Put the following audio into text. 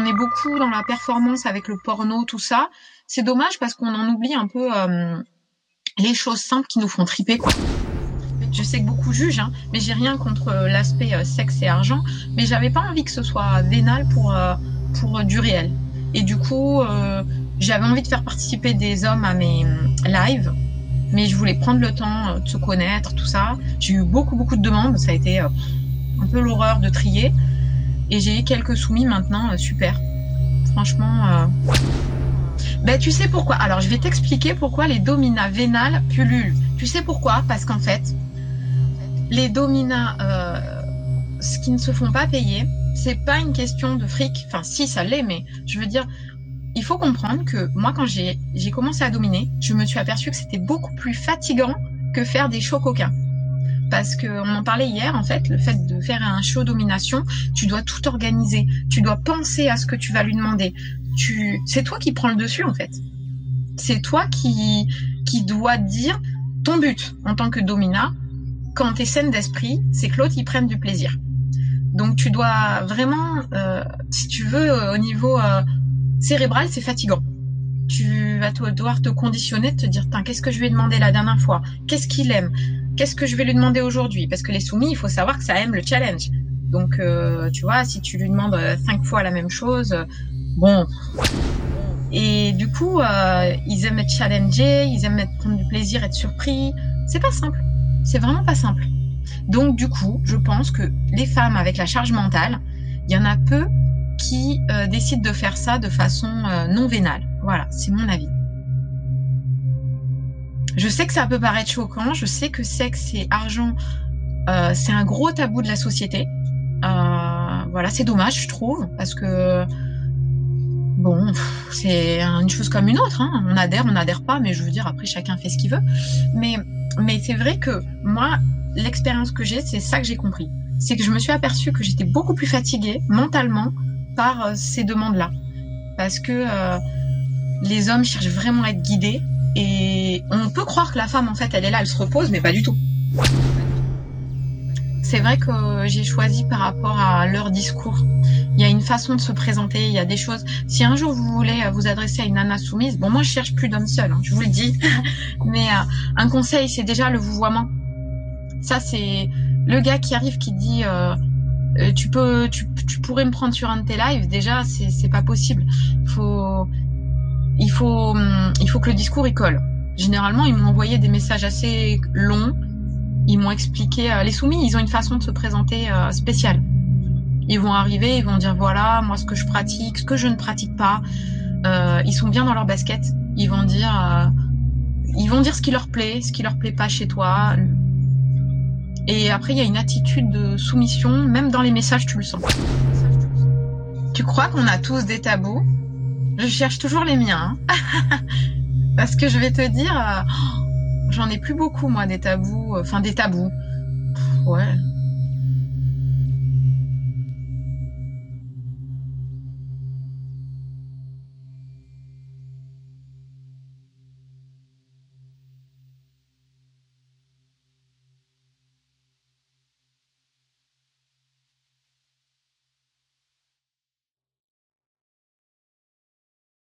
on est beaucoup dans la performance avec le porno, tout ça. C'est dommage parce qu'on en oublie un peu euh, les choses simples qui nous font triper. Je sais que beaucoup jugent, hein, mais j'ai rien contre euh, l'aspect euh, sexe et argent, mais j'avais pas envie que ce soit vénal pour pour du réel. Et du coup, j'avais envie de faire participer des hommes à mes lives, mais je voulais prendre le temps de se connaître, tout ça. J'ai eu beaucoup beaucoup de demandes, ça a été un peu l'horreur de trier. Et j'ai eu quelques soumis maintenant, euh, super. Franchement. Euh... Ben, tu sais pourquoi? Alors, je vais t'expliquer pourquoi les dominas vénales pullulent. Tu sais pourquoi? Parce qu'en fait, les dominas, euh, ce qui ne se font pas payer, c'est pas une question de fric. Enfin, si, ça l'est, mais je veux dire, il faut comprendre que moi, quand j'ai commencé à dominer, je me suis aperçu que c'était beaucoup plus fatigant que faire des shows coquins parce qu'on en parlait hier en fait, le fait de faire un show domination, tu dois tout organiser, tu dois penser à ce que tu vas lui demander. Tu, c'est toi qui prends le dessus en fait. C'est toi qui qui dois dire ton but en tant que domina quand t'es saine d'esprit, c'est que l'autre y prenne du plaisir. Donc tu dois vraiment, euh, si tu veux, au niveau euh, cérébral, c'est fatigant. Tu vas devoir te conditionner, te dire, qu'est-ce que je lui ai demandé la dernière fois? Qu'est-ce qu'il aime? Qu'est-ce que je vais lui demander aujourd'hui? Parce que les soumis, il faut savoir que ça aime le challenge. Donc, euh, tu vois, si tu lui demandes euh, cinq fois la même chose, euh, bon. Et du coup, ils aiment être challengés, ils aiment prendre du plaisir, être surpris. C'est pas simple. C'est vraiment pas simple. Donc, du coup, je pense que les femmes avec la charge mentale, il y en a peu qui décident de faire ça de façon non vénale. Voilà, c'est mon avis. Je sais que ça peut paraître choquant, je sais que sexe et argent, euh, c'est un gros tabou de la société. Euh, voilà, c'est dommage, je trouve, parce que bon, c'est une chose comme une autre. Hein. On adhère, on n'adhère pas, mais je veux dire, après, chacun fait ce qu'il veut. Mais, mais c'est vrai que moi, l'expérience que j'ai, c'est ça que j'ai compris. C'est que je me suis aperçue que j'étais beaucoup plus fatiguée mentalement par euh, ces demandes-là. Parce que les hommes cherchent vraiment à être guidés et on peut croire que la femme, en fait, elle est là, elle se repose, mais pas du tout. C'est vrai que j'ai choisi par rapport à leur discours. Il y a une façon de se présenter, il y a des choses. Si un jour vous voulez vous adresser à une nana soumise, bon moi je cherche plus d'hommes seuls, hein, je vous le dis, mais euh, un conseil c'est déjà le vouvoiement. Ça c'est le gars qui arrive qui dit euh, euh, tu peux, tu, tu, pourrais me prendre sur un de tes lives. Déjà c'est pas possible. Faut il faut, hum, il faut que le discours y colle. Généralement, ils m'ont envoyé des messages assez longs. Ils m'ont expliqué, euh, les soumis, ils ont une façon de se présenter euh, spéciale. Ils vont arriver, ils vont dire voilà, moi ce que je pratique, ce que je ne pratique pas. Euh, ils sont bien dans leur basket. Ils vont dire, ils vont dire ce qui leur plaît, ce qui leur plaît pas chez toi. Et après, il y a une attitude de soumission, même dans les messages, tu le sens. Tu crois qu'on a tous des tabous? Je cherche toujours les miens. Hein. Parce que je vais te dire, j'en ai plus beaucoup, moi, des tabous. Enfin, des tabous. Ouais,